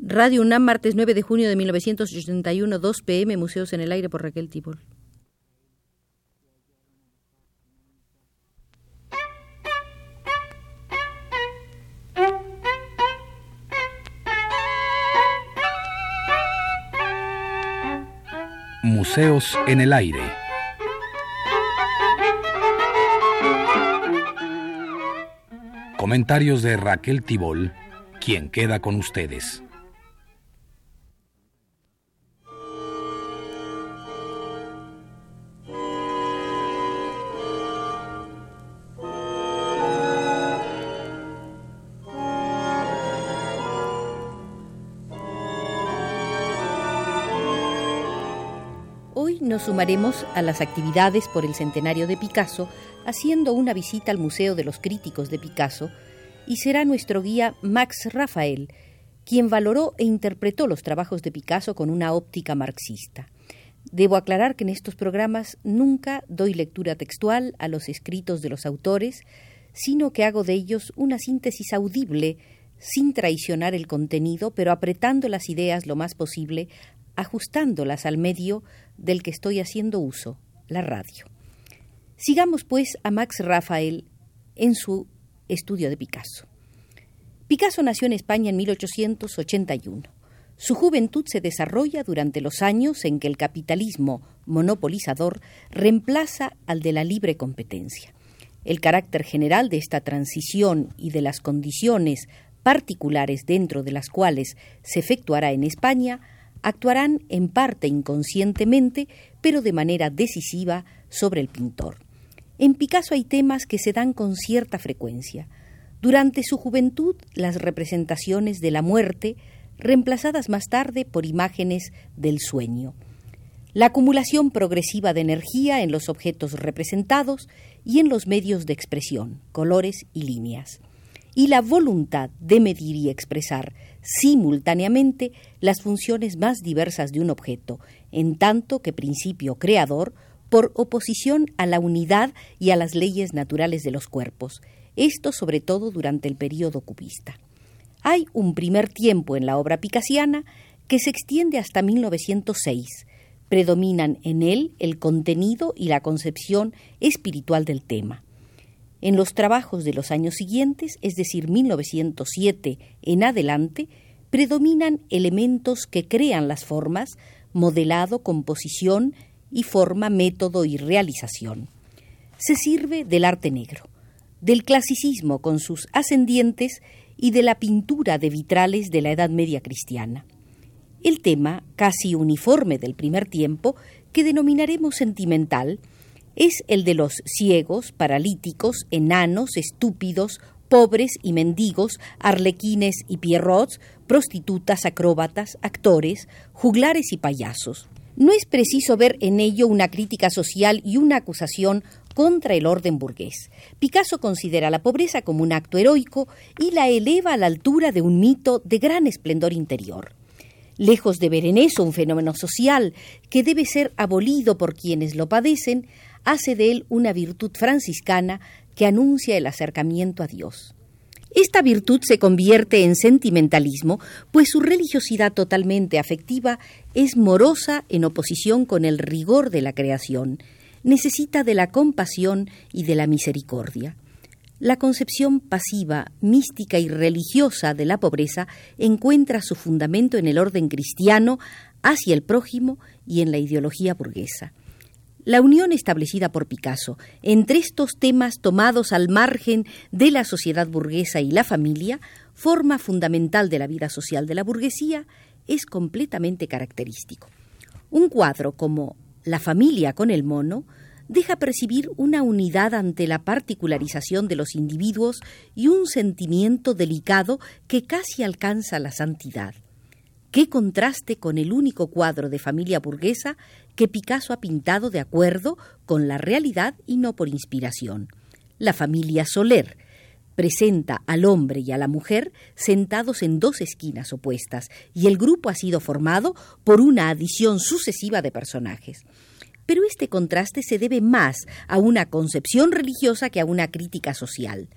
Radio UNAM, martes 9 de junio de 1981, 2 pm, Museos en el Aire por Raquel Tibol. Museos en el Aire. Comentarios de Raquel Tibol, quien queda con ustedes. Sumaremos a las actividades por el centenario de Picasso haciendo una visita al Museo de los Críticos de Picasso y será nuestro guía Max Rafael, quien valoró e interpretó los trabajos de Picasso con una óptica marxista. Debo aclarar que en estos programas nunca doy lectura textual a los escritos de los autores, sino que hago de ellos una síntesis audible sin traicionar el contenido, pero apretando las ideas lo más posible ajustándolas al medio del que estoy haciendo uso, la radio. Sigamos pues a Max Rafael en su estudio de Picasso. Picasso nació en España en 1881. Su juventud se desarrolla durante los años en que el capitalismo monopolizador reemplaza al de la libre competencia. El carácter general de esta transición y de las condiciones particulares dentro de las cuales se efectuará en España actuarán en parte inconscientemente, pero de manera decisiva sobre el pintor. En Picasso hay temas que se dan con cierta frecuencia. Durante su juventud, las representaciones de la muerte, reemplazadas más tarde por imágenes del sueño. La acumulación progresiva de energía en los objetos representados y en los medios de expresión, colores y líneas. Y la voluntad de medir y expresar simultáneamente las funciones más diversas de un objeto, en tanto que principio creador, por oposición a la unidad y a las leyes naturales de los cuerpos, esto sobre todo durante el período cubista. Hay un primer tiempo en la obra picasiana que se extiende hasta 1906. Predominan en él el contenido y la concepción espiritual del tema. En los trabajos de los años siguientes, es decir, 1907 en adelante, predominan elementos que crean las formas, modelado, composición y forma, método y realización. Se sirve del arte negro, del clasicismo con sus ascendientes y de la pintura de vitrales de la Edad Media cristiana. El tema, casi uniforme del primer tiempo, que denominaremos sentimental, es el de los ciegos, paralíticos, enanos, estúpidos, pobres y mendigos, arlequines y pierrots, prostitutas, acróbatas, actores, juglares y payasos. No es preciso ver en ello una crítica social y una acusación contra el orden burgués. Picasso considera la pobreza como un acto heroico y la eleva a la altura de un mito de gran esplendor interior. Lejos de ver en eso un fenómeno social que debe ser abolido por quienes lo padecen, hace de él una virtud franciscana que anuncia el acercamiento a Dios. Esta virtud se convierte en sentimentalismo, pues su religiosidad totalmente afectiva es morosa en oposición con el rigor de la creación, necesita de la compasión y de la misericordia. La concepción pasiva, mística y religiosa de la pobreza encuentra su fundamento en el orden cristiano hacia el prójimo y en la ideología burguesa. La unión establecida por Picasso entre estos temas tomados al margen de la sociedad burguesa y la familia, forma fundamental de la vida social de la burguesía, es completamente característico. Un cuadro como La familia con el mono deja percibir una unidad ante la particularización de los individuos y un sentimiento delicado que casi alcanza la santidad. Qué contraste con el único cuadro de familia burguesa que Picasso ha pintado de acuerdo con la realidad y no por inspiración. La familia Soler presenta al hombre y a la mujer sentados en dos esquinas opuestas y el grupo ha sido formado por una adición sucesiva de personajes. Pero este contraste se debe más a una concepción religiosa que a una crítica social.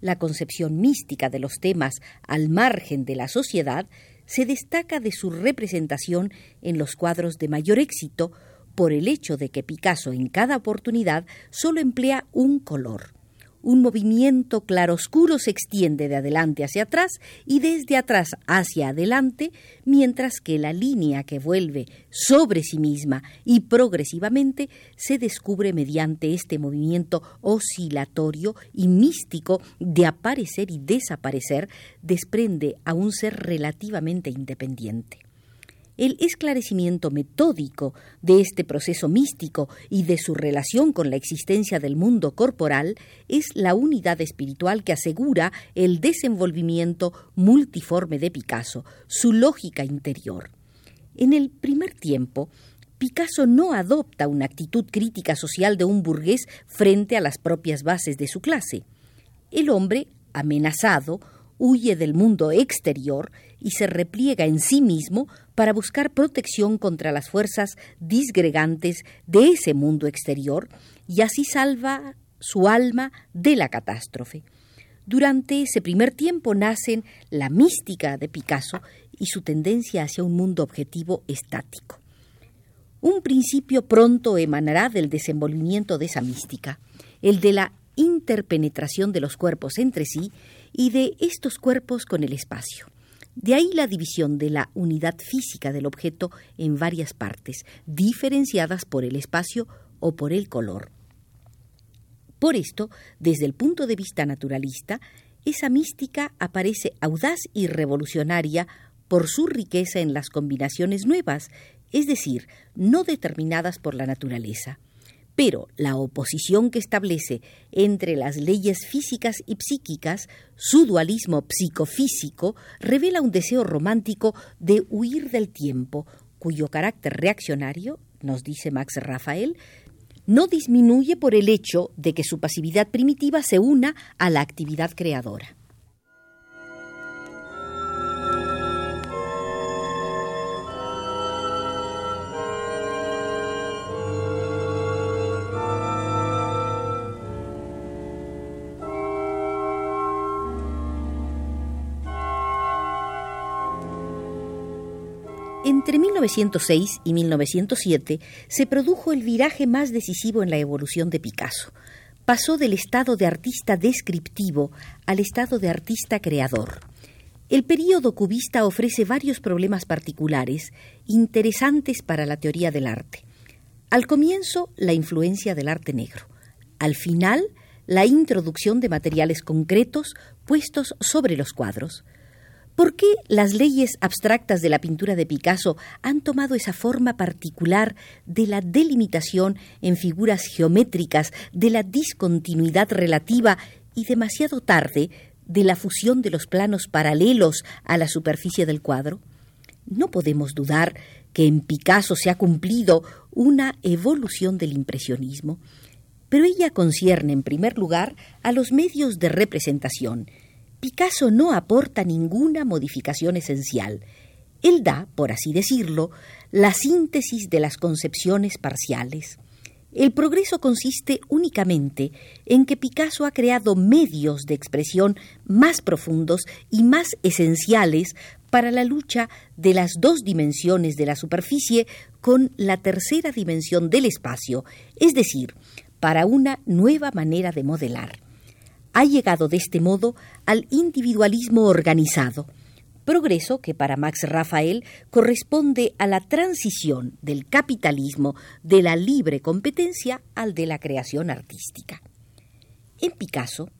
La concepción mística de los temas al margen de la sociedad se destaca de su representación en los cuadros de mayor éxito por el hecho de que Picasso en cada oportunidad solo emplea un color. Un movimiento claroscuro se extiende de adelante hacia atrás y desde atrás hacia adelante, mientras que la línea que vuelve sobre sí misma y progresivamente se descubre mediante este movimiento oscilatorio y místico de aparecer y desaparecer, desprende a un ser relativamente independiente. El esclarecimiento metódico de este proceso místico y de su relación con la existencia del mundo corporal es la unidad espiritual que asegura el desenvolvimiento multiforme de Picasso, su lógica interior. En el primer tiempo, Picasso no adopta una actitud crítica social de un burgués frente a las propias bases de su clase. El hombre, amenazado, huye del mundo exterior y se repliega en sí mismo para buscar protección contra las fuerzas disgregantes de ese mundo exterior y así salva su alma de la catástrofe. Durante ese primer tiempo nacen la mística de Picasso y su tendencia hacia un mundo objetivo estático. Un principio pronto emanará del desenvolvimiento de esa mística, el de la interpenetración de los cuerpos entre sí y de estos cuerpos con el espacio. De ahí la división de la unidad física del objeto en varias partes, diferenciadas por el espacio o por el color. Por esto, desde el punto de vista naturalista, esa mística aparece audaz y revolucionaria por su riqueza en las combinaciones nuevas, es decir, no determinadas por la naturaleza pero la oposición que establece entre las leyes físicas y psíquicas, su dualismo psicofísico, revela un deseo romántico de huir del tiempo, cuyo carácter reaccionario, nos dice Max Rafael, no disminuye por el hecho de que su pasividad primitiva se una a la actividad creadora. 1906 y 1907 se produjo el viraje más decisivo en la evolución de Picasso. Pasó del estado de artista descriptivo al estado de artista creador. El período cubista ofrece varios problemas particulares interesantes para la teoría del arte. Al comienzo, la influencia del arte negro. Al final, la introducción de materiales concretos puestos sobre los cuadros. ¿Por qué las leyes abstractas de la pintura de Picasso han tomado esa forma particular de la delimitación en figuras geométricas, de la discontinuidad relativa y demasiado tarde de la fusión de los planos paralelos a la superficie del cuadro? No podemos dudar que en Picasso se ha cumplido una evolución del impresionismo, pero ella concierne en primer lugar a los medios de representación, Picasso no aporta ninguna modificación esencial. Él da, por así decirlo, la síntesis de las concepciones parciales. El progreso consiste únicamente en que Picasso ha creado medios de expresión más profundos y más esenciales para la lucha de las dos dimensiones de la superficie con la tercera dimensión del espacio, es decir, para una nueva manera de modelar ha llegado de este modo al individualismo organizado, progreso que para Max Rafael corresponde a la transición del capitalismo de la libre competencia al de la creación artística. En Picasso,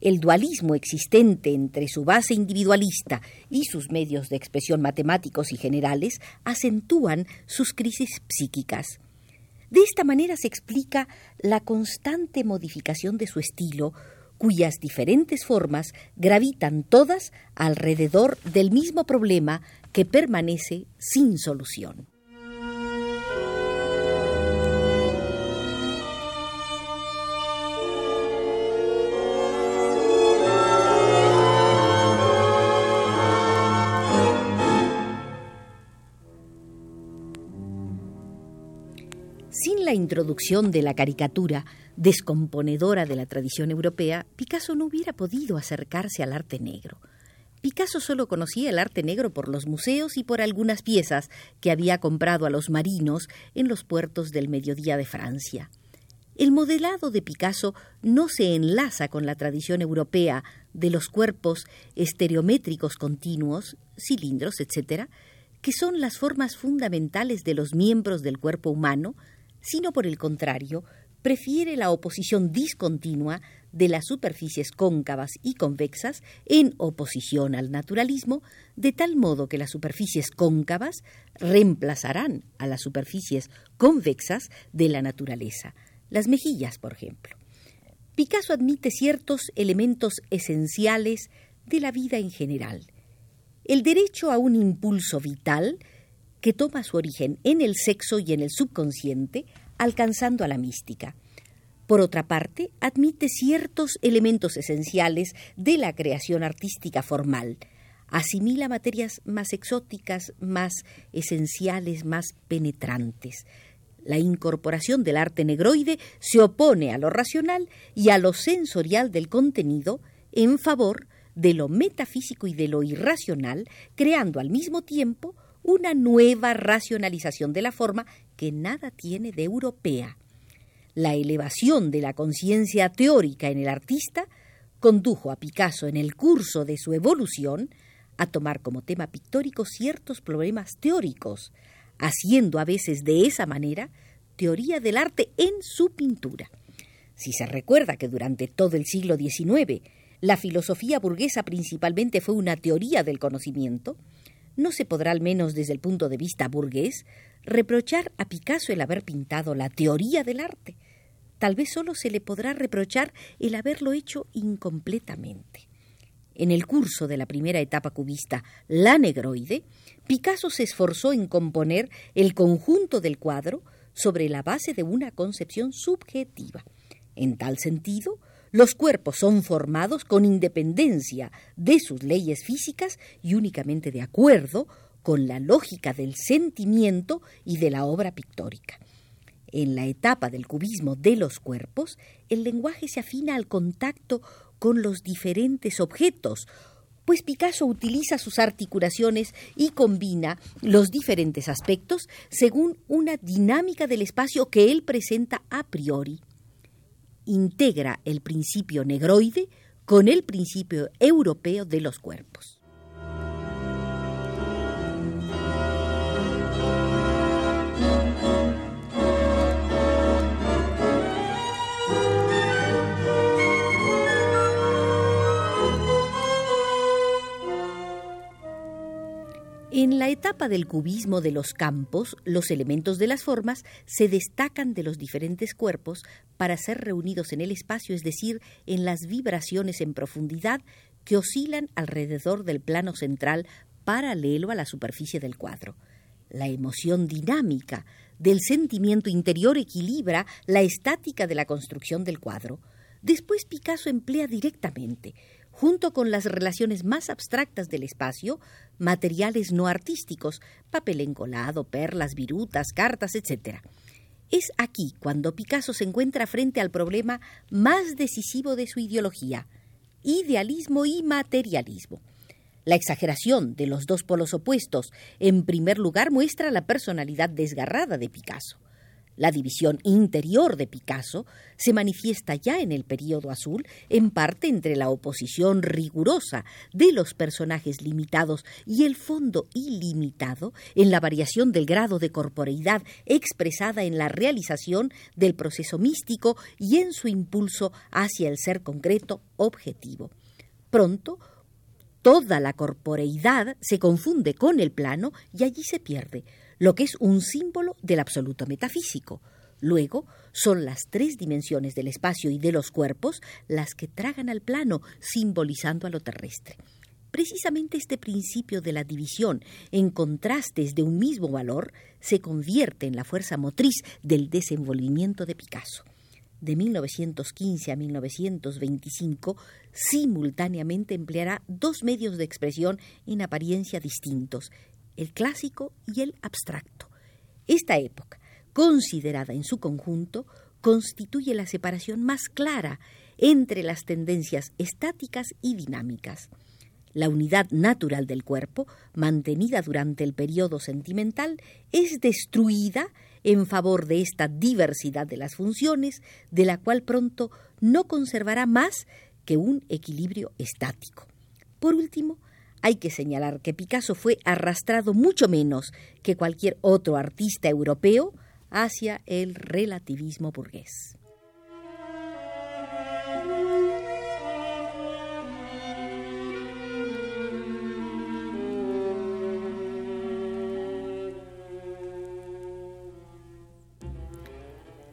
el dualismo existente entre su base individualista y sus medios de expresión matemáticos y generales acentúan sus crisis psíquicas. De esta manera se explica la constante modificación de su estilo, cuyas diferentes formas gravitan todas alrededor del mismo problema que permanece sin solución. La introducción de la caricatura, descomponedora de la tradición europea, Picasso no hubiera podido acercarse al arte negro. Picasso solo conocía el arte negro por los museos y por algunas piezas que había comprado a los marinos en los puertos del mediodía de Francia. El modelado de Picasso no se enlaza con la tradición europea de los cuerpos estereométricos continuos, cilindros, etc., que son las formas fundamentales de los miembros del cuerpo humano, sino por el contrario, prefiere la oposición discontinua de las superficies cóncavas y convexas en oposición al naturalismo, de tal modo que las superficies cóncavas reemplazarán a las superficies convexas de la naturaleza, las mejillas, por ejemplo. Picasso admite ciertos elementos esenciales de la vida en general. El derecho a un impulso vital que toma su origen en el sexo y en el subconsciente, alcanzando a la mística. Por otra parte, admite ciertos elementos esenciales de la creación artística formal. Asimila materias más exóticas, más esenciales, más penetrantes. La incorporación del arte negroide se opone a lo racional y a lo sensorial del contenido en favor de lo metafísico y de lo irracional, creando al mismo tiempo una nueva racionalización de la forma que nada tiene de europea. La elevación de la conciencia teórica en el artista condujo a Picasso en el curso de su evolución a tomar como tema pictórico ciertos problemas teóricos, haciendo a veces de esa manera teoría del arte en su pintura. Si se recuerda que durante todo el siglo XIX la filosofía burguesa principalmente fue una teoría del conocimiento, no se podrá, al menos desde el punto de vista burgués, reprochar a Picasso el haber pintado la teoría del arte. Tal vez solo se le podrá reprochar el haberlo hecho incompletamente. En el curso de la primera etapa cubista, la negroide, Picasso se esforzó en componer el conjunto del cuadro sobre la base de una concepción subjetiva. En tal sentido, los cuerpos son formados con independencia de sus leyes físicas y únicamente de acuerdo con la lógica del sentimiento y de la obra pictórica. En la etapa del cubismo de los cuerpos, el lenguaje se afina al contacto con los diferentes objetos, pues Picasso utiliza sus articulaciones y combina los diferentes aspectos según una dinámica del espacio que él presenta a priori. Integra el principio negroide con el principio europeo de los cuerpos. La etapa del cubismo de los campos, los elementos de las formas se destacan de los diferentes cuerpos para ser reunidos en el espacio, es decir, en las vibraciones en profundidad que oscilan alrededor del plano central paralelo a la superficie del cuadro. La emoción dinámica del sentimiento interior equilibra la estática de la construcción del cuadro. Después Picasso emplea directamente junto con las relaciones más abstractas del espacio, materiales no artísticos, papel encolado, perlas, virutas, cartas, etc. Es aquí cuando Picasso se encuentra frente al problema más decisivo de su ideología, idealismo y materialismo. La exageración de los dos polos opuestos, en primer lugar, muestra la personalidad desgarrada de Picasso. La división interior de Picasso se manifiesta ya en el período azul, en parte entre la oposición rigurosa de los personajes limitados y el fondo ilimitado, en la variación del grado de corporeidad expresada en la realización del proceso místico y en su impulso hacia el ser concreto objetivo. Pronto, toda la corporeidad se confunde con el plano y allí se pierde lo que es un símbolo del absoluto metafísico. Luego, son las tres dimensiones del espacio y de los cuerpos las que tragan al plano, simbolizando a lo terrestre. Precisamente este principio de la división en contrastes de un mismo valor se convierte en la fuerza motriz del desenvolvimiento de Picasso. De 1915 a 1925, simultáneamente empleará dos medios de expresión en apariencia distintos, el clásico y el abstracto. Esta época, considerada en su conjunto, constituye la separación más clara entre las tendencias estáticas y dinámicas. la unidad natural del cuerpo, mantenida durante el periodo sentimental, es destruida en favor de esta diversidad de las funciones, de la cual pronto no conservará más que un equilibrio estático. Por último, hay que señalar que Picasso fue arrastrado mucho menos que cualquier otro artista europeo hacia el relativismo burgués.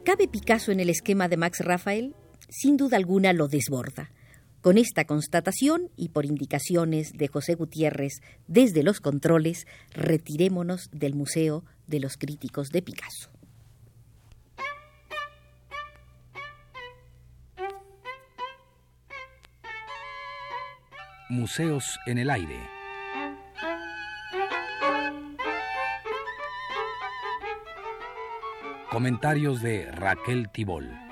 ¿Cabe Picasso en el esquema de Max Rafael? Sin duda alguna lo desborda. Con esta constatación y por indicaciones de José Gutiérrez desde los controles, retirémonos del Museo de los Críticos de Picasso. Museos en el aire. Comentarios de Raquel Tibol.